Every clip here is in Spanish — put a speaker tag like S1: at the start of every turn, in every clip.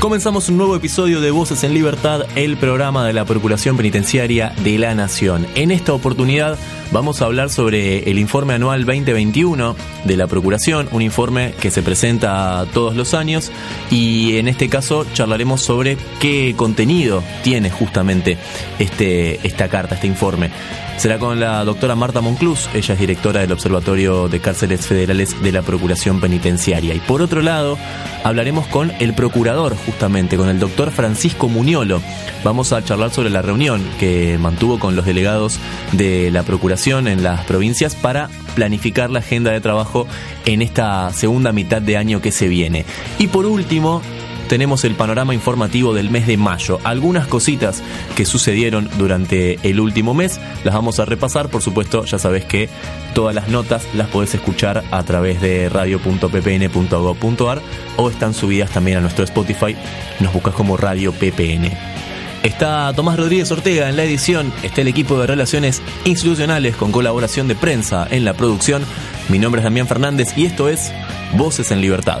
S1: Comenzamos un nuevo episodio de Voces en Libertad, el programa de la Procuración Penitenciaria de la Nación. En esta oportunidad vamos a hablar sobre el informe anual 2021 de la Procuración, un informe que se presenta todos los años y en este caso charlaremos sobre qué contenido tiene justamente este, esta carta, este informe. Será con la doctora Marta Monclús, ella es directora del Observatorio de Cárceles Federales de la Procuración Penitenciaria. Y por otro lado, hablaremos con el procurador, justamente, con el doctor Francisco Muñolo. Vamos a charlar sobre la reunión que mantuvo con los delegados de la Procuración en las provincias para planificar la agenda de trabajo en esta segunda mitad de año que se viene. Y por último, tenemos el panorama informativo del mes de mayo. Algunas cositas que sucedieron durante el último mes las vamos a repasar. Por supuesto, ya sabes que todas las notas las podés escuchar a través de radio.ppn.gov.ar o están subidas también a nuestro Spotify. Nos buscas como Radio PPN. Está Tomás Rodríguez Ortega en la edición, está el equipo de relaciones institucionales con colaboración de prensa en la producción. Mi nombre es Damián Fernández y esto es Voces en Libertad.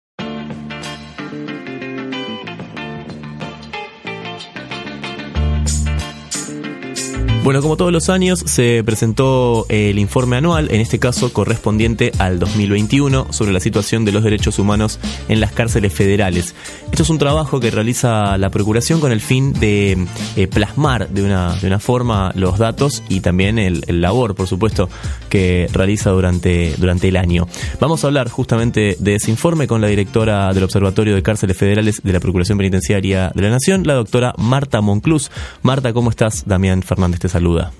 S1: Bueno, como todos los años, se presentó el informe anual, en este caso correspondiente al 2021, sobre la situación de los derechos humanos en las cárceles federales. Esto es un trabajo que realiza la Procuración con el fin de eh, plasmar de una, de una forma los datos y también el, el, labor, por supuesto, que realiza durante, durante el año. Vamos a hablar justamente de ese informe con la directora del Observatorio de Cárceles Federales de la Procuración Penitenciaria de la Nación, la doctora Marta Monclús. Marta, ¿cómo estás? Damián Fernández saluda.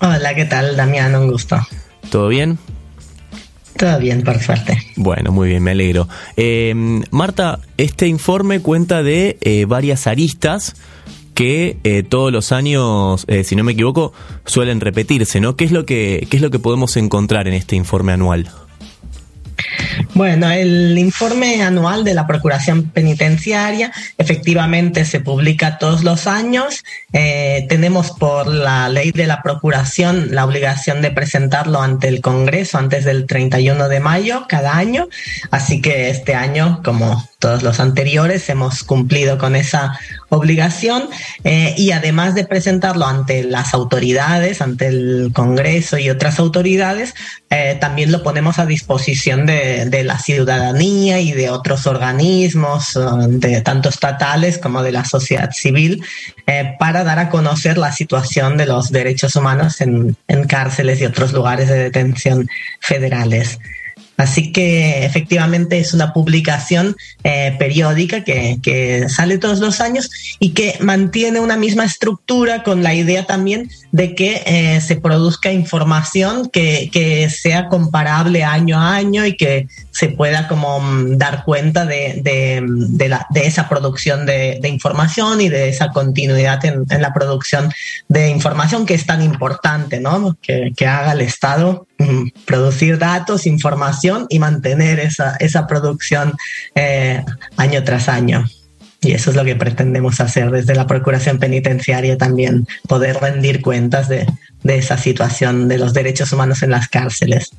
S2: Hola, ¿qué tal, Damián? Un gusto.
S1: ¿Todo bien?
S2: Todo bien, por suerte.
S1: Bueno, muy bien, me alegro. Eh, Marta, este informe cuenta de eh, varias aristas que eh, todos los años, si no me equivoco, suelen repetirse, ¿no? ¿Qué es lo que qué es lo que podemos encontrar en este informe anual?
S2: Bueno, el informe anual de la Procuración Penitenciaria efectivamente se publica todos los años. Eh, tenemos por la ley de la Procuración la obligación de presentarlo ante el Congreso antes del 31 de mayo cada año. Así que este año, como todos los anteriores, hemos cumplido con esa obligación eh, y además de presentarlo ante las autoridades, ante el Congreso y otras autoridades, eh, también lo ponemos a disposición de, la ciudadanía y de otros organismos, de tanto estatales como de la sociedad civil, eh, para dar a conocer la situación de los derechos humanos en cárceles y otros lugares de detención federales. Así que efectivamente es una publicación eh, periódica que, sale todos los años y que mantiene una misma estructura con la idea también de que eh, se produzca información que, sea comparable año a año y que se pueda como mm, dar cuenta la, de esa producción de, de, información y de esa continuidad en, en, la producción de información que es tan importante, ¿no? Que, que haga el Estado mm, producir datos, información y mantener esa, esa producción eh, año tras año. Y eso es lo que pretendemos hacer desde la Procuración Penitenciaria también, poder rendir cuentas de, de esa situación de los derechos humanos en las cárceles.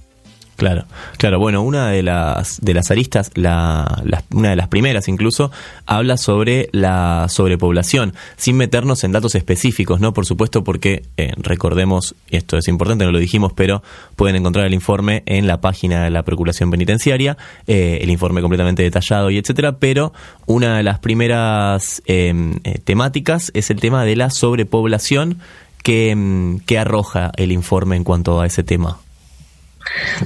S1: Claro, claro. Bueno, una de las de las aristas, la, una de las primeras incluso, habla sobre la sobrepoblación, sin meternos en datos específicos, ¿no? Por supuesto, porque eh, recordemos, esto es importante, no lo dijimos, pero pueden encontrar el informe en la página de la Procuración Penitenciaria, eh, el informe completamente detallado y etcétera. Pero una de las primeras eh, temáticas es el tema de la sobrepoblación que, que arroja el informe en cuanto a ese tema.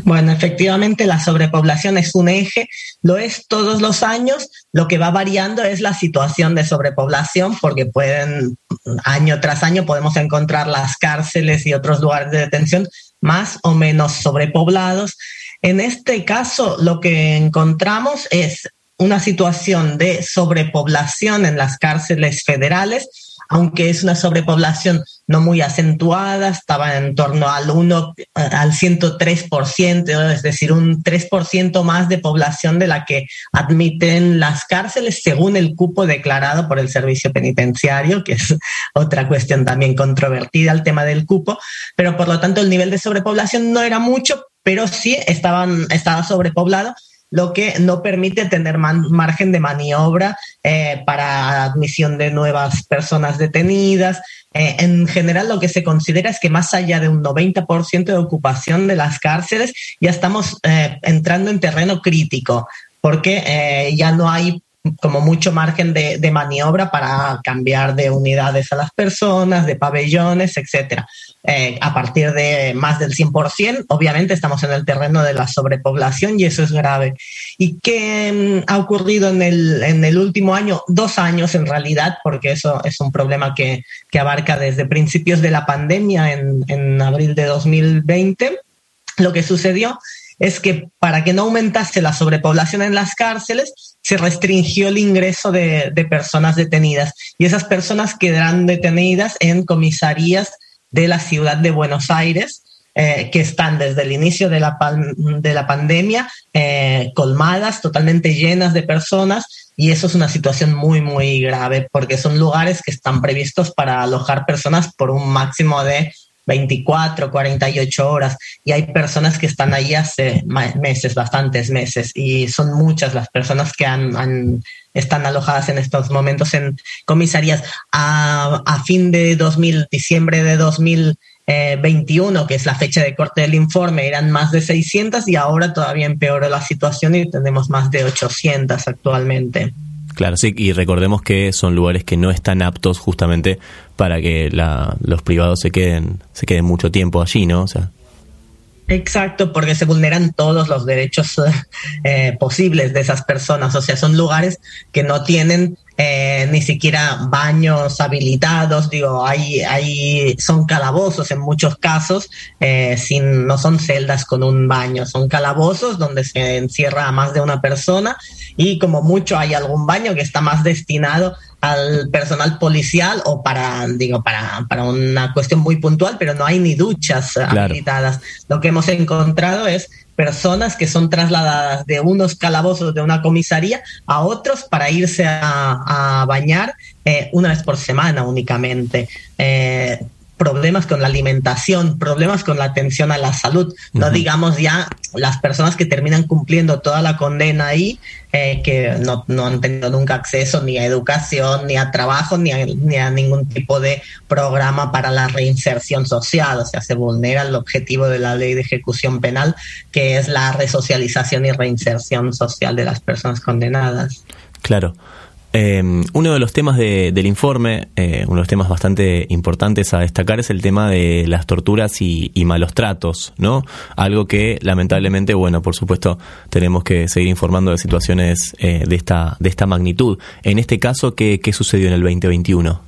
S2: Bueno, efectivamente la sobrepoblación es un eje, lo es todos los años, lo que va variando es la situación de sobrepoblación porque pueden, año tras año podemos encontrar las cárceles y otros lugares de detención más o menos sobrepoblados. En este caso, lo que encontramos es una situación de sobrepoblación en las cárceles federales, aunque es una sobrepoblación no muy acentuada, estaba en torno al 1, al 103%, es decir, un 3% más de población de la que admiten las cárceles según el cupo declarado por el servicio penitenciario, que es otra cuestión también controvertida el tema del cupo, pero por lo tanto el nivel de sobrepoblación no era mucho, pero sí estaban, estaba sobrepoblado lo que no permite tener margen de maniobra eh, para admisión de nuevas personas detenidas. Eh, en general, lo que se considera es que más allá de un 90% de ocupación de las cárceles, ya estamos eh, entrando en terreno crítico, porque ya no hay como mucho margen de, maniobra para cambiar de unidades a las personas, de pabellones, etcétera. Eh, a partir de más del 100%, obviamente estamos en el terreno de la sobrepoblación y eso es grave. ¿Y qué mm, ha ocurrido en el, en el último año? Dos años en realidad, porque eso es un problema que, que abarca desde principios de la pandemia en, en abril de 2020. Lo que sucedió es que para que no aumentase la sobrepoblación en las cárceles, se restringió el ingreso de, personas detenidas y esas personas quedarán detenidas en comisarías de la ciudad de Buenos Aires, eh, que están desde el inicio de la, de la pandemia eh, colmadas, totalmente llenas de personas, y eso es una situación muy, muy grave, porque son lugares que están previstos para alojar personas por un máximo de 24, 48 horas y hay personas que están ahí hace meses, bastantes meses y son muchas las personas que han, están alojadas en estos momentos en comisarías. A, a fin de 2000, diciembre de 2021, que es la fecha de corte del informe, eran más de 600 y ahora todavía empeoró la situación y tenemos más de 800 actualmente.
S1: Claro, sí, y recordemos que son lugares que no están aptos justamente para que los privados se queden, se queden mucho tiempo allí, ¿no? O sea.
S2: Exacto, porque se vulneran todos los derechos eh, posibles de esas personas. O sea, son lugares que no tienen eh, ni siquiera baños habilitados, digo, hay, hay, son calabozos en muchos casos, eh, sin, no son celdas con un baño, son calabozos donde se encierra a más de una persona y como mucho hay algún baño que está más destinado al personal policial o para, digo, para, para una cuestión muy puntual, pero no hay ni duchas habilitadas. Lo que hemos encontrado es personas que son trasladadas de unos calabozos de una comisaría a otros para irse a, bañar eh, una vez por semana únicamente. Eh, problemas con la alimentación, problemas con la atención a la salud, no digamos ya las personas que terminan cumpliendo toda la condena ahí, eh, que no, no, han tenido nunca acceso ni a educación, ni a trabajo, ni a, ni a ningún tipo de programa para la reinserción social, o sea, se vulnera el objetivo de la ley de ejecución penal, que es la resocialización y reinserción social de las personas condenadas.
S1: Claro. Em, uno de los temas del informe, eh, uno de los temas bastante importantes a destacar es el tema de las torturas y, malos tratos, ¿no? Algo que lamentablemente, bueno, por supuesto, tenemos que seguir informando de situaciones eh, de, esta, de esta magnitud. En este caso, ¿qué, qué sucedió en el 2021?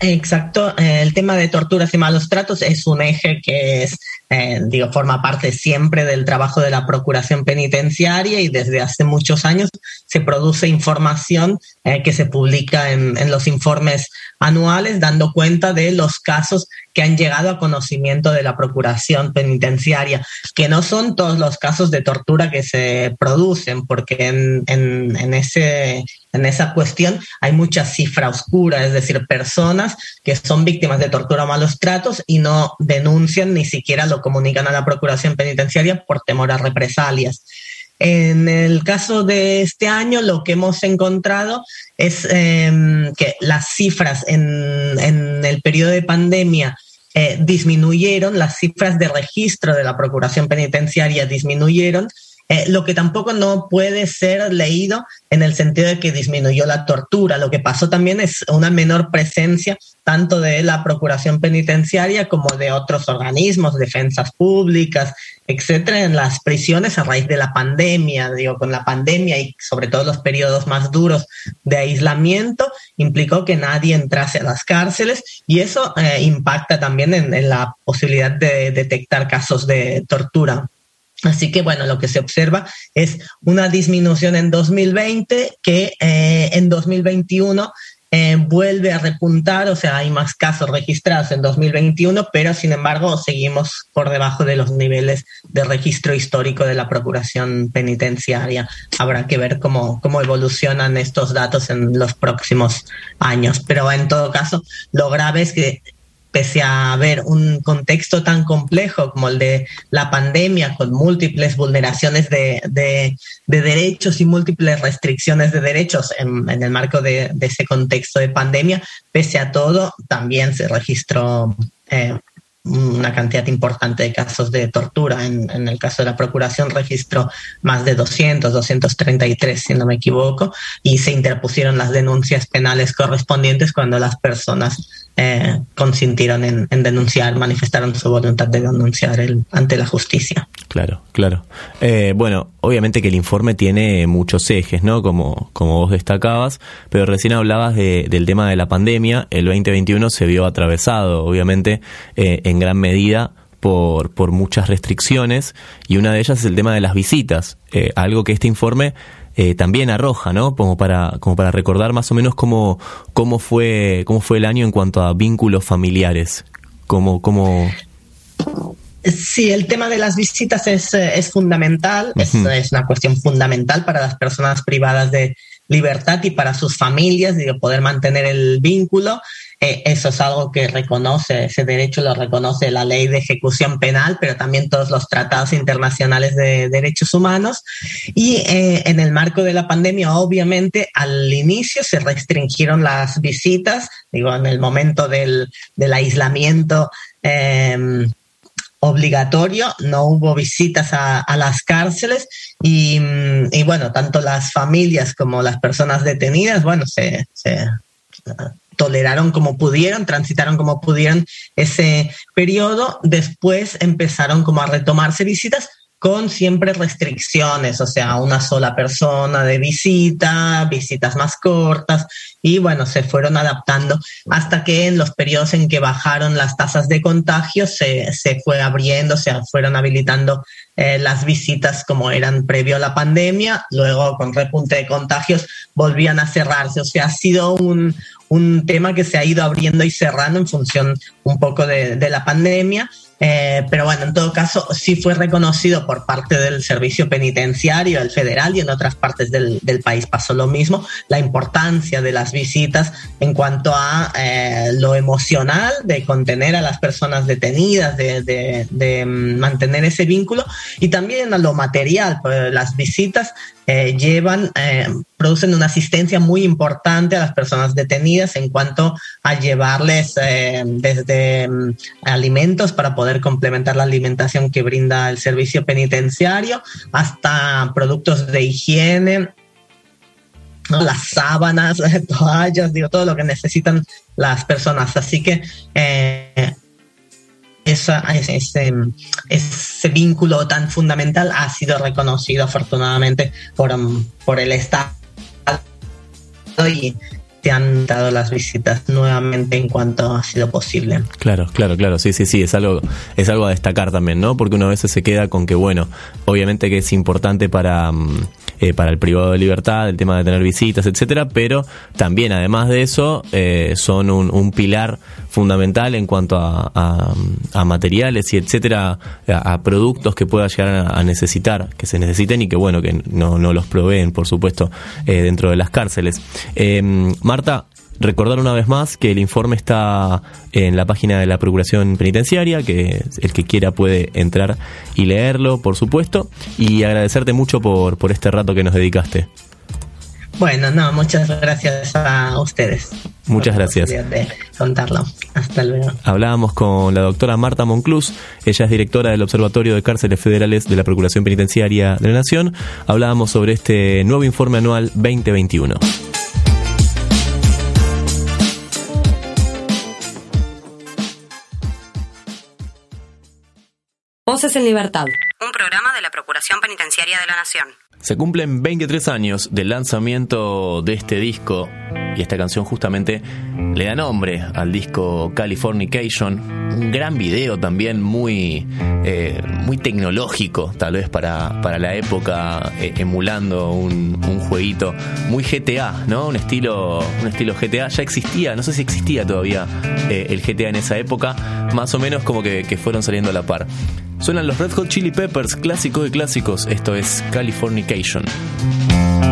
S2: Exacto, el tema de torturas y malos tratos es un eje que es, eh, digo, forma parte siempre del trabajo de la Procuración Penitenciaria y desde hace muchos años se produce información eh, que se publica en, en, los informes anuales dando cuenta de los casos que han llegado a conocimiento de la Procuración Penitenciaria, que no son todos los casos de tortura que se producen, porque en, en, ese, en esa cuestión hay mucha cifra oscura, es decir, personas que son víctimas de tortura o malos tratos y no denuncian ni siquiera lo comunican a la Procuración Penitenciaria por temor a represalias. En el caso de este año, lo que hemos encontrado es em, que las cifras en, el periodo de pandemia eh, disminuyeron, las cifras de registro de la Procuración Penitenciaria disminuyeron, eh, lo que tampoco no puede ser leído en el sentido de que disminuyó la tortura. Lo que pasó también es una menor presencia tanto de la Procuración Penitenciaria como de otros organismos, defensas públicas, etcétera, en las prisiones a raíz de la pandemia. Digo, con la pandemia y sobre todo los periodos más duros de aislamiento, implicó que nadie entrase a las cárceles y eso eh, impacta también en la posibilidad de detectar casos de tortura. Así que bueno, lo que se observa es una disminución en 2020 que eh, en 2021 eh, vuelve a repuntar, o sea, hay más casos registrados en 2021, pero sin embargo seguimos por debajo de los niveles de registro histórico de la Procuración Penitenciaria. Habrá que ver cómo, cómo evolucionan estos datos en los próximos años, pero en todo caso, lo grave es que pese a haber un contexto tan complejo como el de la pandemia, con múltiples vulneraciones de, derechos y múltiples restricciones de derechos en, el marco de, ese contexto de pandemia, pese a todo, también se registró eh, una cantidad importante de casos de tortura. En, el caso de la Procuración registró más de 200, 233, si no me equivoco, y se interpusieron las denuncias penales correspondientes cuando las personas eh, consintieron en, denunciar, manifestaron su voluntad de denunciar el, ante la justicia.
S1: Claro, claro. Eh, bueno, obviamente que el informe tiene muchos ejes, ¿no? Como, como vos destacabas, pero recién hablabas del tema de la pandemia. El 2021 se vio atravesado, obviamente, eh, en gran medida por, por muchas restricciones y una de ellas es el tema de las visitas, algo que este informe eh, también arroja, ¿no? Como para, como para recordar más o menos cómo, cómo, fue, cómo fue el año en cuanto a vínculos familiares. Cómo, cómo...
S2: Sí, el tema de las visitas es, eh, es fundamental, es, es, una cuestión fundamental para las personas privadas de libertad y para sus familias, de poder mantener el vínculo. Eh, eso es algo que reconoce, ese derecho lo reconoce la ley de ejecución penal, pero también todos los tratados internacionales de derechos humanos. Y eh, en el marco de la pandemia, obviamente, al inicio se restringieron las visitas, digo, en el momento del, aislamiento. Em, obligatorio, no hubo visitas a, las cárceles y, bueno, tanto las familias como las personas detenidas, bueno, se toleraron como pudieron, transitaron como pudieron ese periodo, después empezaron como a retomarse visitas con siempre restricciones, o sea, una sola persona de visita, visitas más cortas, y bueno, se fueron adaptando hasta que en los periodos en que bajaron las tasas de contagio se, se fue abriendo, se fueron habilitando eh, las visitas como eran previo a la pandemia, luego con repunte de contagios volvían a cerrarse, o sea, ha sido un, un tema que se ha ido abriendo y cerrando en función un poco de, la pandemia eh, pero bueno, en todo caso, sí fue reconocido por parte del servicio penitenciario, el federal y en otras partes del, país pasó lo mismo, la importancia de las visitas en cuanto a eh, lo emocional de contener a las personas detenidas, de, mm, mantener ese vínculo y también a lo material, pues las visitas eh, llevan, eh, producen una asistencia muy importante a las personas detenidas en cuanto a llevarles eh, desde mm, alimentos para poder complementar la alimentación que brinda el servicio penitenciario hasta productos de higiene, las sábanas, toallas, digo, todo lo que necesitan las personas. Así que esa, ese, ese, vínculo tan fundamental ha sido reconocido afortunadamente por, por el Estado y te han dado las visitas nuevamente en cuanto ha sido posible.
S1: Claro, claro, claro, sí, sí, sí, es algo, es algo a destacar también, ¿no? Porque uno a veces se queda con que, bueno, obviamente que es importante para, um, eh, para el privado de libertad, el tema de tener visitas, etcétera, pero también, además de eso, eh, son un, un pilar fundamental en cuanto a, a, materiales y etcétera, a, productos que pueda llegar a, necesitar, que se necesiten y que bueno, que no, no los proveen, por supuesto, eh, dentro de las cárceles. Eh, Marta, recordar una vez más que el informe está en la página de la Procuración Penitenciaria, que el que quiera puede entrar y leerlo, por supuesto, y agradecerte mucho por, por este rato que nos dedicaste.
S2: Bueno, no, muchas gracias a ustedes.
S1: Muchas gracias.
S2: De contarlo. Hasta luego.
S1: Hablábamos con la doctora Marta Monclús, ella es directora del Observatorio de Cárceles Federales de la Procuración Penitenciaria de la Nación. Hablábamos sobre este nuevo informe anual 2021.
S3: Voces en Libertad. Un programa de la Procuración Penitenciaria de la Nación.
S1: Se cumplen 23 años del lanzamiento de este disco y esta canción justamente le da nombre al disco Californication. Un gran video también muy, eh, muy tecnológico, tal vez para, para la época, eh, emulando un, un, jueguito muy GTA, ¿no? Un estilo, un estilo GTA. Ya existía, no sé si existía todavía eh, el GTA en esa época, más o menos como que, que fueron saliendo a la par. Suenan los Red Hot Chili Peppers, clásico de clásicos. Esto es Californication. education.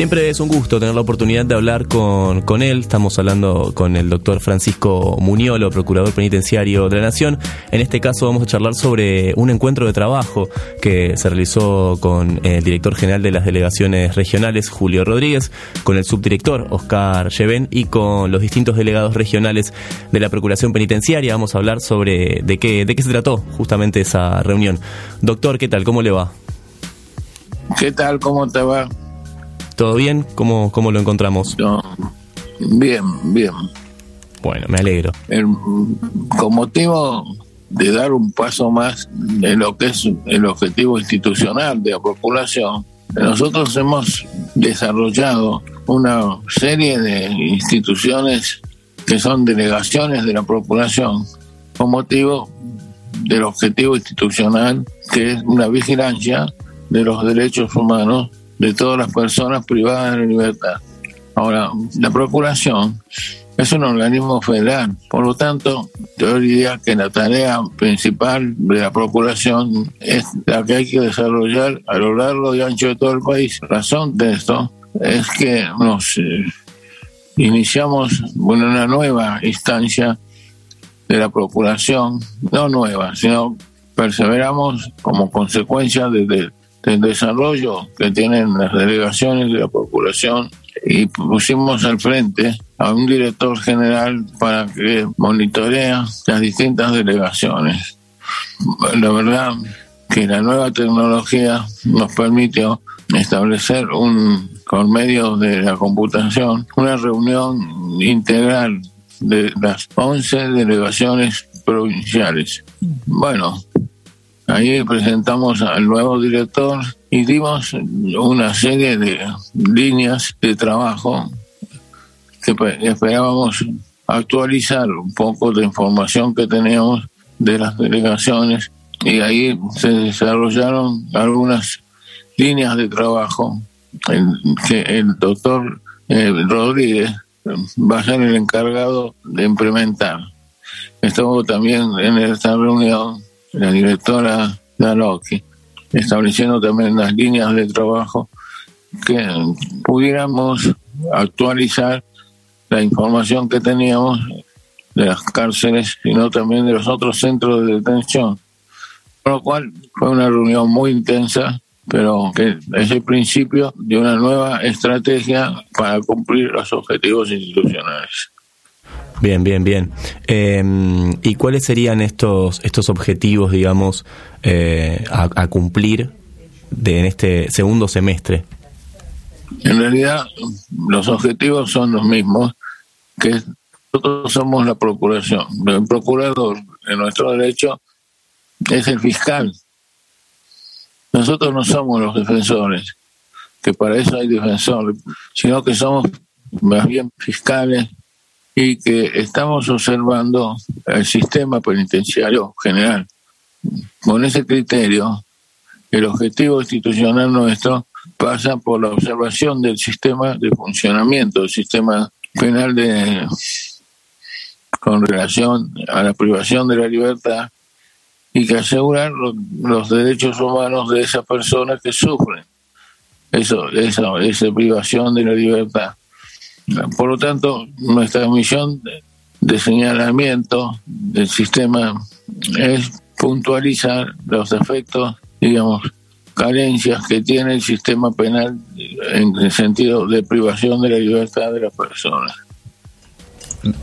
S1: Siempre es un gusto tener la oportunidad de hablar con, con él. Estamos hablando con el doctor Francisco Muñolo, procurador penitenciario de la Nación. En este caso vamos a charlar sobre un encuentro de trabajo que se realizó con el director general de las delegaciones regionales, Julio Rodríguez, con el subdirector, Oscar Lleven, y con los distintos delegados regionales de la Procuración Penitenciaria. Vamos a hablar sobre de qué, de qué se trató justamente esa reunión. Doctor, ¿qué tal? ¿Cómo le va?
S4: ¿Qué tal? ¿Cómo te va?
S1: ¿Todo bien? ¿Cómo, cómo lo encontramos?
S4: No, bien, bien.
S1: Bueno, me alegro.
S4: El, con motivo de dar un paso más en lo que es el objetivo institucional de la población, nosotros hemos desarrollado una serie de instituciones que son delegaciones de la población con motivo del objetivo institucional que es una vigilancia de los derechos humanos de todas las personas privadas de la libertad. Ahora, la Procuración es un organismo federal, por lo tanto, yo diría que la tarea principal de la Procuración es la que hay que desarrollar a lo largo y ancho de todo el país. Razón de esto es que nos eh, iniciamos una nueva instancia de la Procuración, no nueva, sino perseveramos como consecuencia desde del desarrollo que tienen las delegaciones de la Procuración y pusimos al frente a un director general para que monitorea las distintas delegaciones. La verdad que la nueva tecnología nos permitió establecer un, con medio de la computación, una reunión integral de las 11 delegaciones provinciales. Bueno, Ahí presentamos al nuevo director y dimos una serie de líneas de trabajo que esperábamos actualizar un poco de información que teníamos de las delegaciones y ahí se desarrollaron algunas líneas de trabajo que el doctor eh, Rodríguez va a ser el encargado de implementar. Estuvo también en esta reunión la directora Daloki, estableciendo también las líneas de trabajo que pudiéramos actualizar la información que teníamos de las cárceles, sino también de los otros centros de detención. Con lo cual fue una reunión muy intensa, pero que es el principio de una nueva estrategia para cumplir los objetivos institucionales.
S1: Bien, bien, bien. Em, ¿Y cuáles serían estos, estos objetivos, digamos, eh, a, cumplir de, en este segundo semestre?
S4: En realidad, los objetivos son los mismos, que nosotros somos la procuración. El procurador, en nuestro derecho, es el fiscal. Nosotros no somos los defensores, que para eso hay defensores, sino que somos más bien fiscales y que estamos observando el sistema penitenciario general. Con ese criterio, el objetivo institucional nuestro pasa por la observación del sistema de funcionamiento, del sistema penal de con relación a la privación de la libertad y que asegurar los, derechos humanos de esas personas que sufren eso, esa, esa privación de la libertad. Por lo tanto, nuestra misión de señalamiento del sistema es puntualizar los efectos, digamos, carencias que tiene el sistema penal en el sentido de privación de la libertad de las personas.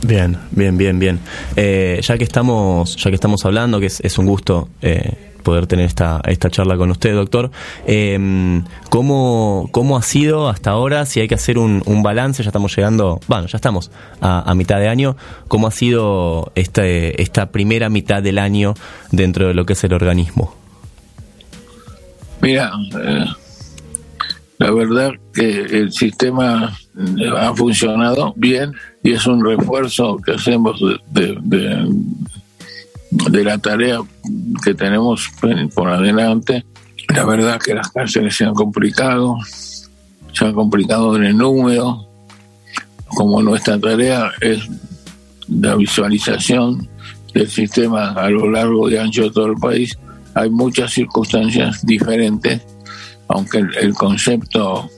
S1: Bien, bien, bien, bien. Eh, ya que estamos, ya que estamos hablando, que es, un gusto eh, poder tener esta, esta charla con usted, doctor. Eh, ¿cómo, ¿Cómo ha sido hasta ahora? Si hay que hacer un, balance, ya estamos llegando, bueno, ya estamos a, mitad de año. ¿Cómo ha sido este, esta primera mitad del año dentro de lo que es el organismo?
S4: Mira, eh, la verdad que el sistema ha funcionado bien y es un refuerzo que hacemos de la tarea que tenemos por adelante. La verdad que las cárceles se han complicado, se han complicado en el número, como nuestra tarea es la visualización del sistema a lo largo y ancho de todo el país, hay muchas circunstancias diferentes, aunque el, concepto,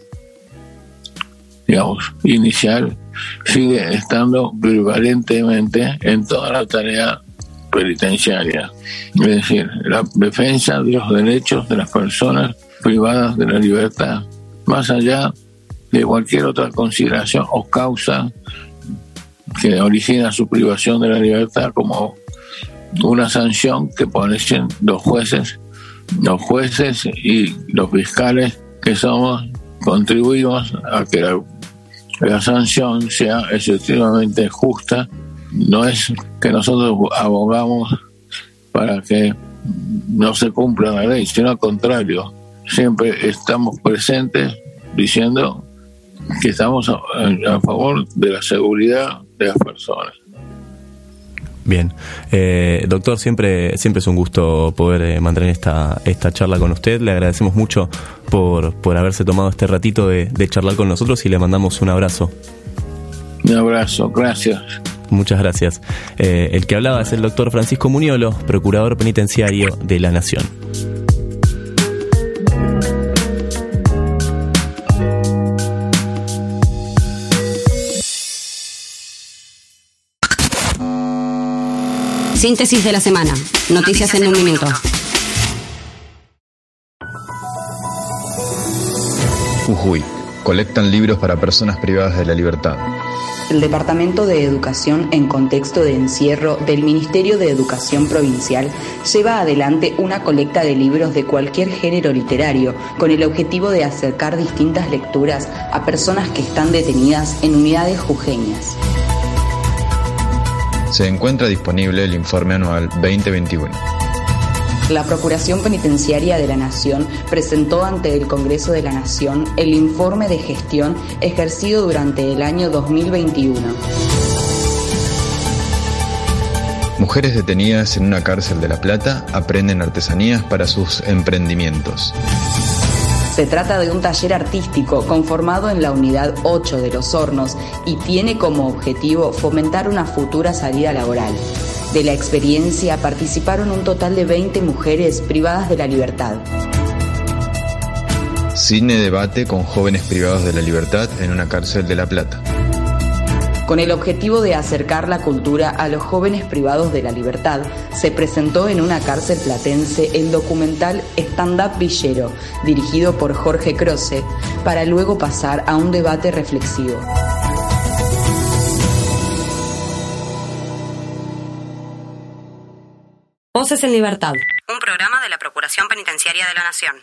S4: digamos, inicial sigue estando prevalentemente en toda la tarea penitenciaria, es decir, la defensa de los derechos de las personas privadas de la libertad, más allá de cualquier otra consideración o causa que origina su privación de la libertad como una sanción que ponen los jueces, los jueces y los fiscales que somos, contribuimos a que la, sanción sea efectivamente justa. No es que nosotros abogamos para que no se cumpla la ley, sino al contrario, siempre estamos presentes diciendo que estamos a, favor de la seguridad de las personas.
S1: Bien, eh, doctor, siempre, siempre es un gusto poder eh, mantener esta, esta charla con usted. Le agradecemos mucho por, por haberse tomado este ratito de, charlar con nosotros y le mandamos un abrazo.
S4: Un abrazo, gracias.
S1: Muchas gracias. Eh, el que hablaba es el doctor Francisco Muñolo, procurador penitenciario de la Nación.
S3: Síntesis de la semana. Noticias en un minuto.
S5: Jujuy. Colectan libros para personas privadas de la libertad.
S6: El Departamento de Educación en contexto de encierro del Ministerio de Educación Provincial lleva adelante una colecta de libros de cualquier género literario con el objetivo de acercar distintas lecturas a personas que están detenidas en unidades jujeñas
S5: se encuentra disponible el informe anual 2021.
S6: La Procuración Penitenciaria de la Nación presentó ante el Congreso de la Nación el informe de gestión ejercido durante el año 2021.
S5: Mujeres detenidas en una cárcel de La Plata aprenden artesanías para sus emprendimientos.
S6: Se trata de un taller artístico conformado en la unidad 8 de los hornos y tiene como objetivo fomentar una futura salida laboral. De la experiencia participaron un total de 20 mujeres privadas de la libertad.
S5: Cine debate con jóvenes privados de la libertad en una cárcel de La Plata
S6: con el objetivo de acercar la cultura a los jóvenes privados de la libertad, se presentó en una cárcel platense el documental Stand Up Villero, dirigido por Jorge Croce, para luego pasar a un debate reflexivo.
S3: Voces en Libertad, un programa de la Procuración Penitenciaria de la
S1: Nación.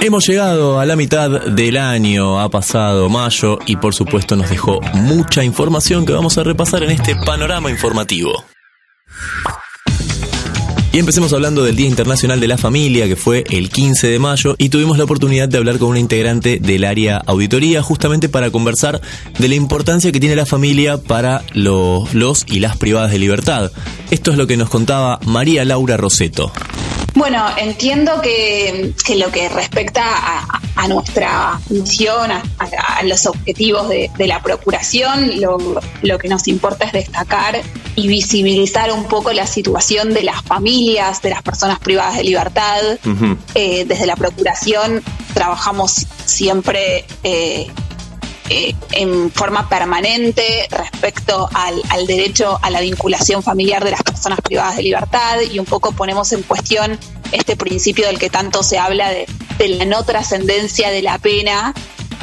S1: Hemos llegado a la mitad del año, ha pasado mayo y por supuesto nos dejó mucha información que vamos a repasar en este panorama informativo. Y empecemos hablando del Día Internacional de la Familia, que fue el 15 de mayo, y tuvimos la oportunidad de hablar con una integrante del área auditoría, justamente para conversar de la importancia que tiene la familia para los, los y las privadas de libertad. Esto es lo que nos contaba María Laura Roseto.
S7: Bueno, entiendo que, lo que respecta a, nuestra misión, a, los objetivos de, la Procuración, lo, que nos importa es destacar y visibilizar un poco la situación de las familias, de las personas privadas de libertad. Eh, desde la Procuración trabajamos siempre eh, eh, en forma permanente respecto al, derecho a la vinculación familiar de las personas privadas de libertad y un poco ponemos en cuestión este principio del que tanto se habla de, la no trascendencia de la pena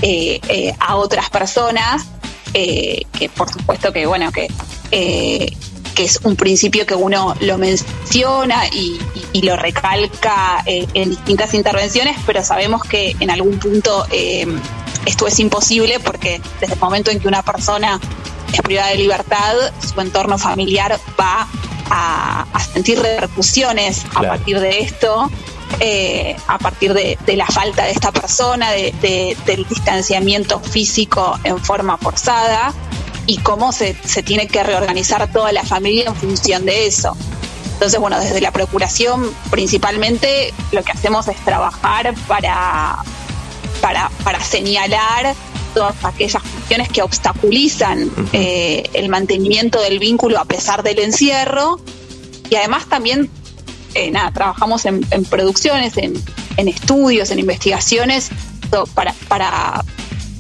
S7: eh, eh, a otras personas, que por supuesto que bueno que que es un principio que uno lo menciona y, lo recalca en distintas intervenciones, pero sabemos que en algún punto esto es imposible porque desde el momento en que una persona es privada de libertad, su entorno familiar va a, sentir repercusiones a partir de esto, eh, a partir de, la falta de esta persona, del distanciamiento físico en forma forzada. y cómo se, se tiene que reorganizar toda la familia en función de eso. Entonces, bueno, desde la Procuración principalmente lo que hacemos es trabajar para, para, para señalar todas aquellas cuestiones que obstaculizan eh, el mantenimiento del vínculo a pesar del encierro. Y además también, eh, nada, trabajamos en, en producciones, en, en, estudios, en investigaciones para, para,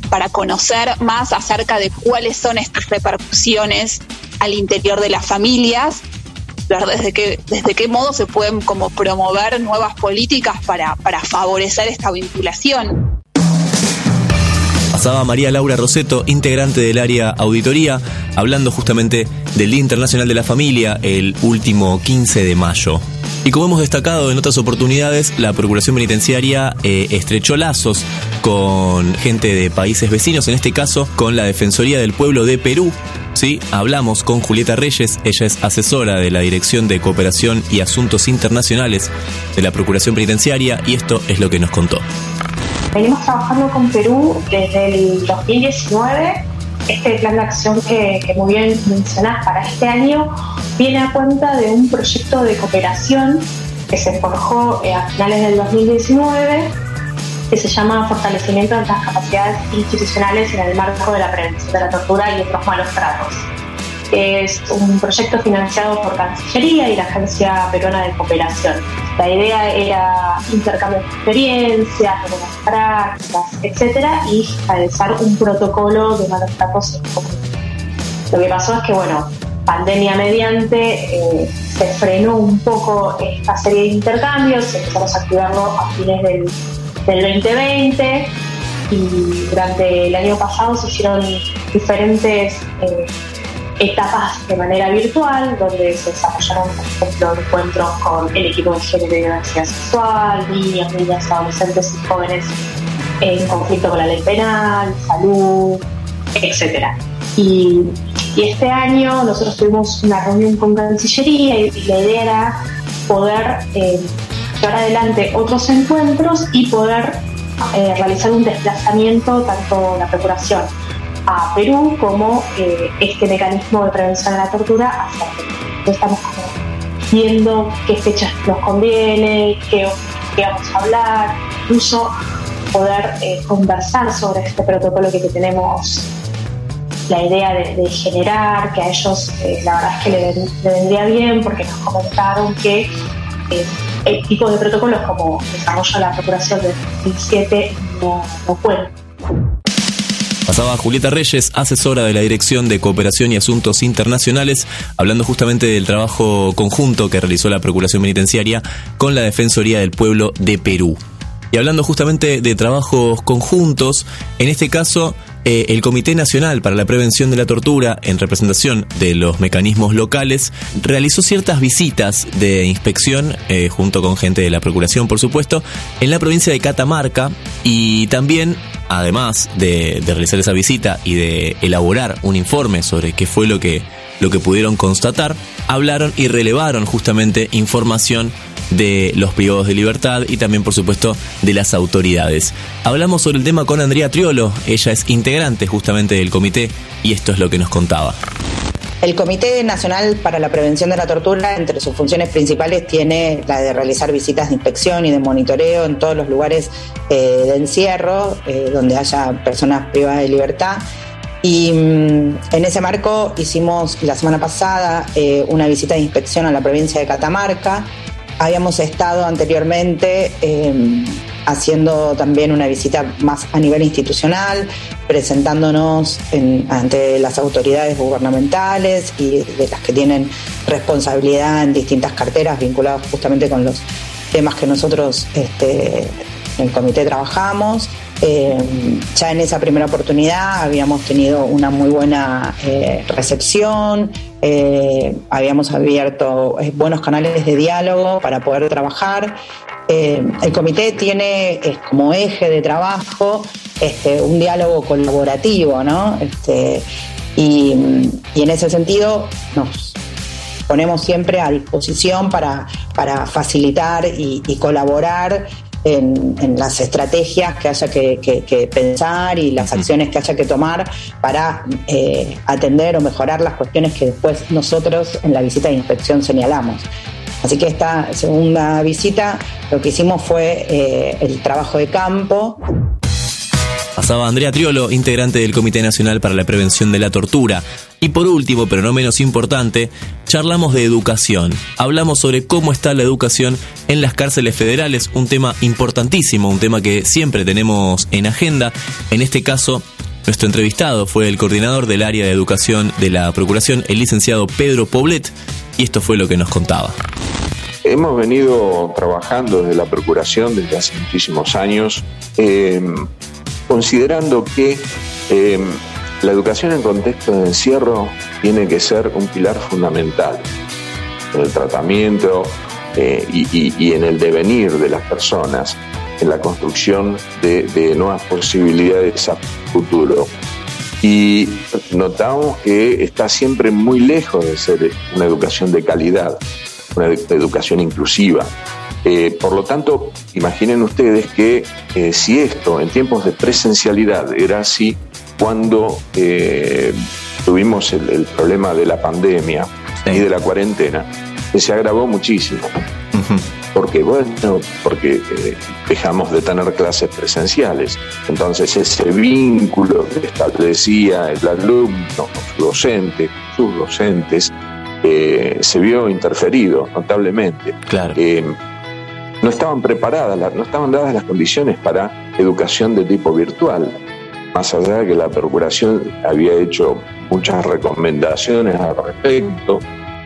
S7: para conocer más acerca de cuáles son estas repercusiones al interior de las familias desde qué, desde qué modo se pueden como promover nuevas políticas para, para favorecer esta vinculación.
S1: María Laura Roseto, integrante del área auditoría, hablando justamente del Día Internacional de la Familia el último 15 de mayo. Y como hemos destacado en otras oportunidades, la Procuración Penitenciaria eh, estrechó lazos con gente de países vecinos, en este caso con la Defensoría del Pueblo de Perú. Sí, hablamos con Julieta Reyes, ella es asesora de la Dirección de Cooperación y Asuntos Internacionales de la Procuración Penitenciaria y esto es lo que nos contó.
S8: Venimos trabajando con Perú desde el 2019 este plan de acción que, muy bien mencionás para este año viene a cuenta de un proyecto de cooperación que se forjó eh, a finales del 2019 que se llama Fortalecimiento de las capacidades institucionales en el marco de la prevención de la tortura y otros malos tratos. Es un proyecto financiado por Cancillería y la Agencia Peruana de Cooperación. La idea era intercambiar experiencias, buenas prácticas, etcétera, y realizar un protocolo de malos tratos Lo que pasó es que, bueno, pandemia mediante, eh, se frenó un poco esta serie de intercambios, empezamos a activarlo a fines del, del 2020 y durante el año pasado se hicieron diferentes eh, etapas de manera virtual, donde se desarrollaron, por ejemplo, encuentros con el equipo de género y diversidad sexual, niños, niñas, adolescentes y jóvenes en conflicto con la ley penal, salud, etc. Y, y este año nosotros tuvimos una reunión con Cancillería y, la idea era poder eh, llevar adelante otros encuentros y poder eh, realizar un desplazamiento, tanto la Procuración a Perú como eh, este mecanismo de prevención de la tortura hacia Perú. Estamos viendo qué fechas nos conviene, qué, vamos a hablar, incluso poder eh, conversar sobre este protocolo que, tenemos la idea de, de, generar, que a ellos eh, la verdad es que le, le, vendría bien porque nos comentaron que eh, el tipo de protocolos como desarrolla la Procuración del 2007 no, no pueden.
S1: Pasaba Julieta Reyes, asesora de la Dirección de Cooperación y Asuntos Internacionales, hablando justamente del trabajo conjunto que realizó la Procuración Penitenciaria con la Defensoría del Pueblo de Perú. Y hablando justamente de trabajos conjuntos, en este caso eh, el Comité Nacional para la Prevención de la Tortura, en representación de los mecanismos locales, realizó ciertas visitas de inspección, eh, junto con gente de la Procuración, por supuesto, en la provincia de Catamarca. Y también además de, de, realizar esa visita y de elaborar un informe sobre qué fue lo que, lo que pudieron constatar, hablaron y relevaron justamente información de los privados de libertad y también, por supuesto, de las autoridades. Hablamos sobre el tema con Andrea Triolo, ella es integrante justamente del comité y esto es lo que nos contaba.
S9: El Comité Nacional para la Prevención de la Tortura, entre sus funciones principales, tiene la de realizar visitas de inspección y de monitoreo en todos los lugares eh, de encierro, eh, donde haya personas privadas de libertad. Y mmm, en ese marco hicimos la semana pasada eh, una visita de inspección a la provincia de Catamarca. Habíamos estado anteriormente haciendo también una visita más a nivel institucional, presentándonos en, ante las autoridades gubernamentales y de las que tienen responsabilidad en distintas carteras vinculadas justamente con los temas que nosotros este, en el comité trabajamos. Eh, ya en esa primera oportunidad habíamos tenido una muy buena eh, recepción, eh, habíamos abierto buenos canales de diálogo para poder trabajar. El comité tiene como eje de trabajo este, un diálogo colaborativo, ¿no? Este, y, en ese sentido nos ponemos siempre a disposición para, facilitar y colaborar en, las estrategias que haya que, pensar y las acciones que haya que tomar para eh, atender o mejorar las cuestiones que después nosotros en la visita de inspección señalamos. Así que esta segunda visita lo que hicimos fue eh, el trabajo de campo.
S1: Pasaba Andrea Triolo, integrante del Comité Nacional para la Prevención de la Tortura. Y por último, pero no menos importante, charlamos de educación. Hablamos sobre cómo está la educación en las cárceles federales, un tema importantísimo, un tema que siempre tenemos en agenda. En este caso, nuestro entrevistado fue el coordinador del área de educación de la Procuración, el licenciado Pedro Poblet, y esto fue lo que nos contaba.
S10: Hemos venido trabajando desde la Procuración desde hace muchísimos años. Eh, considerando que em, la educación en contexto de encierro tiene que ser un pilar fundamental en el tratamiento eh, y, en el devenir de las personas, en la construcción de, nuevas posibilidades a futuro. Y notamos que está siempre muy lejos de ser una educación de calidad, una educación inclusiva. Eh, por lo tanto, imaginen ustedes que eh, si esto en tiempos de presencialidad era así, cuando eh, tuvimos el, problema de la pandemia y de la cuarentena, se agravó muchísimo. Porque, bueno, porque dejamos de tener clases presenciales. Entonces ese vínculo que establecía el alumno su docente, sus docentes, se vio interferido notablemente.
S1: Claro
S10: no estaban preparadas, no estaban dadas las condiciones para educación de tipo virtual. Más allá de que la Procuración había hecho muchas recomendaciones al respecto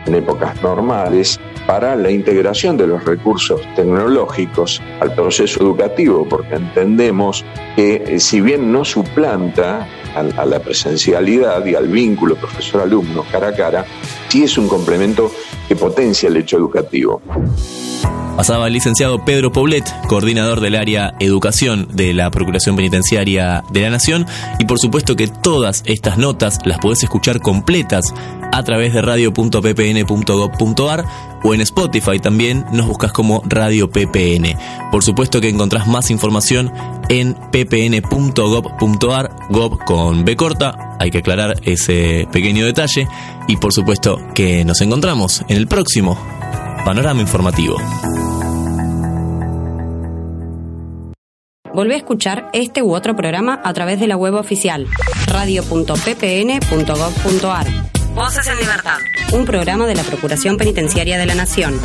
S10: en épocas normales para la integración de los recursos tecnológicos al proceso educativo, porque entendemos que eh, si bien no suplanta a la presencialidad y al vínculo profesor-alumno cara a cara, sí es un complemento que potencia el hecho educativo.
S1: Pasaba el licenciado Pedro Poblet, coordinador del área Educación de la Procuración Penitenciaria de la Nación. Y por supuesto que todas estas notas las podés escuchar completas a través de radio.ppn.gov.ar o en Spotify también nos buscas como Radio PPN. Por supuesto que encontrás más información en ppn.gov.ar, gov con B corta, hay que aclarar ese pequeño detalle. Y por supuesto que nos encontramos en el próximo Panorama Informativo.
S3: Volvé a escuchar este u otro programa a través de la web oficial radio.ppn.gov.ar. Voces en Libertad. Un programa de la Procuración Penitenciaria de la Nación.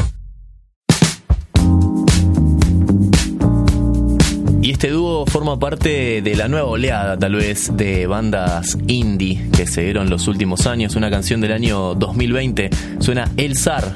S1: Y este dúo forma parte de la nueva oleada, tal vez, de bandas indie que se dieron los últimos años. Una canción del año 2020 suena El Zar,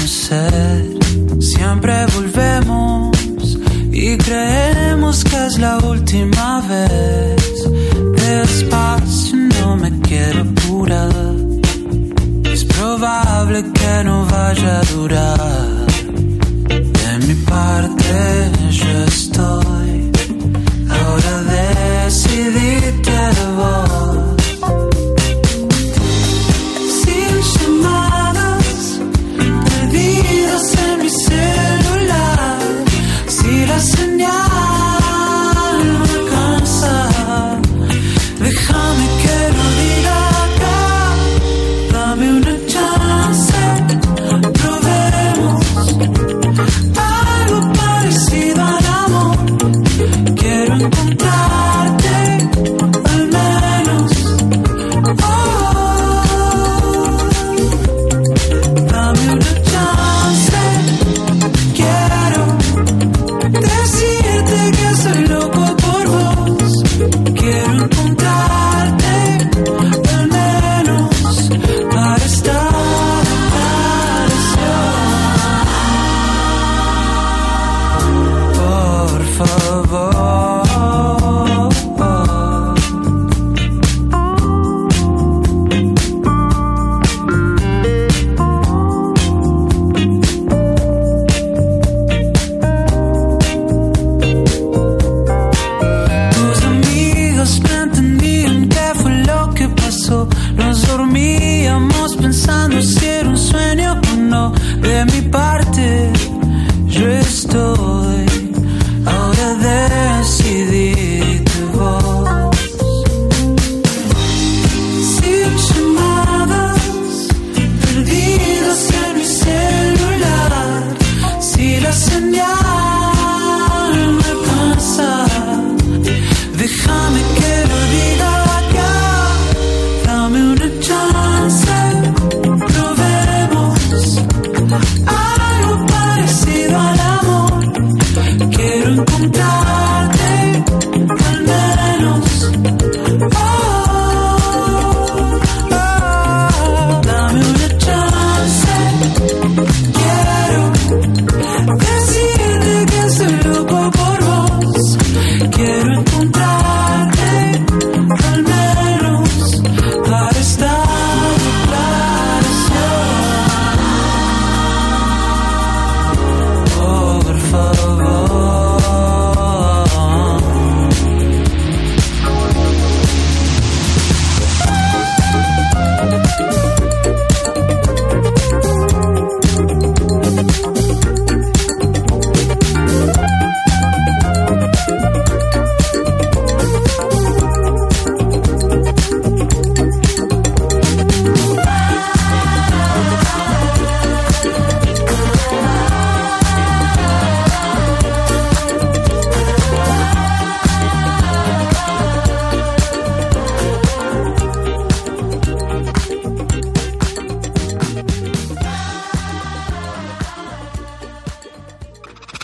S1: de mi
S11: buy.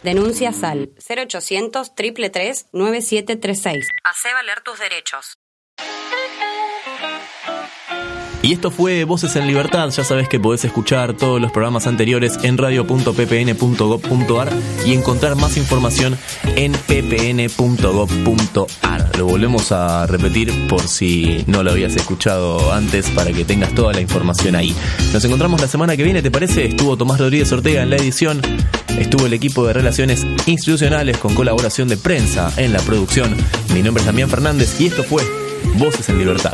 S3: Denuncia SAL 0800 333 9736. Hace valer tus derechos.
S1: Y esto fue Voces en Libertad. Ya sabes que podés escuchar todos los programas anteriores en radio.ppn.gov.ar y encontrar más información en ppn.gov.ar. Lo volvemos a repetir por si no lo habías escuchado antes para que tengas toda la información ahí. Nos encontramos la semana que viene, ¿te parece? Estuvo Tomás Rodríguez Ortega en la edición. Estuvo el equipo de Relaciones Institucionales con colaboración de prensa en la producción. Mi nombre es Damián Fernández y esto fue Voces en Libertad.